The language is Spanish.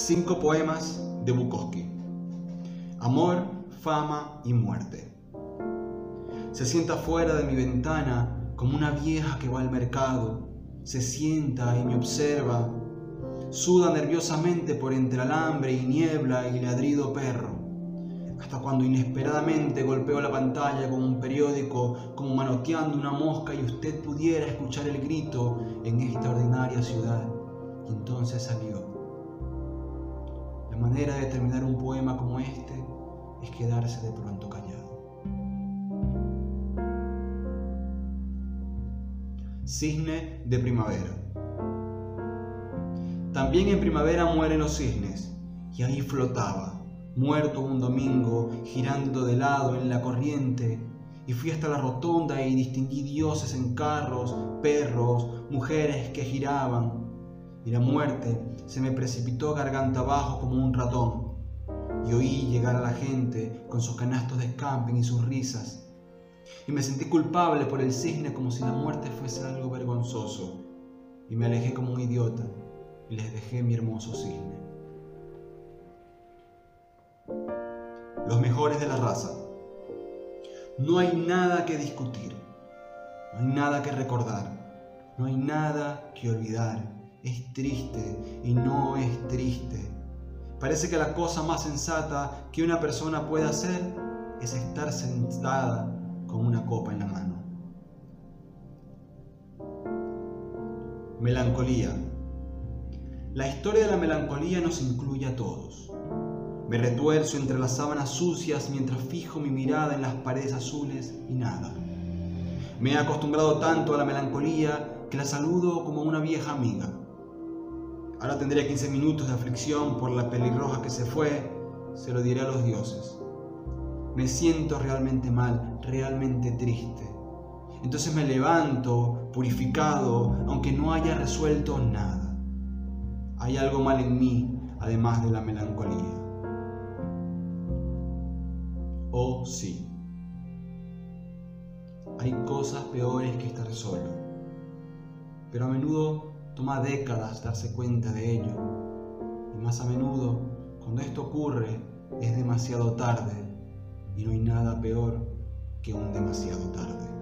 Cinco poemas de Bukowski. Amor, fama y muerte. Se sienta fuera de mi ventana como una vieja que va al mercado. Se sienta y me observa. Suda nerviosamente por entre alambre y niebla y ladrido perro. Hasta cuando inesperadamente golpeo la pantalla con un periódico, como manoteando una mosca y usted pudiera escuchar el grito en esta ordinaria ciudad. Entonces salió manera de terminar un poema como este es quedarse de pronto callado. Cisne de primavera. También en primavera mueren los cisnes, y ahí flotaba, muerto un domingo, girando de lado en la corriente, y fui hasta la rotonda y distinguí dioses en carros, perros, mujeres que giraban, y la muerte se me precipitó garganta abajo como un ratón, y oí llegar a la gente con sus canastos de camping y sus risas, y me sentí culpable por el cisne como si la muerte fuese algo vergonzoso, y me alejé como un idiota y les dejé mi hermoso cisne. Los mejores de la raza. No hay nada que discutir, no hay nada que recordar, no hay nada que olvidar es triste y no es triste. Parece que la cosa más sensata que una persona puede hacer es estar sentada con una copa en la mano. Melancolía. La historia de la melancolía nos incluye a todos. Me retuerzo entre las sábanas sucias mientras fijo mi mirada en las paredes azules y nada. Me he acostumbrado tanto a la melancolía que la saludo como una vieja amiga. Ahora tendría 15 minutos de aflicción por la pelirroja que se fue, se lo diré a los dioses. Me siento realmente mal, realmente triste. Entonces me levanto, purificado, aunque no haya resuelto nada. Hay algo mal en mí, además de la melancolía. Oh sí. Hay cosas peores que estar solo. Pero a menudo Toma décadas darse cuenta de ello. Y más a menudo, cuando esto ocurre, es demasiado tarde y no hay nada peor que un demasiado tarde.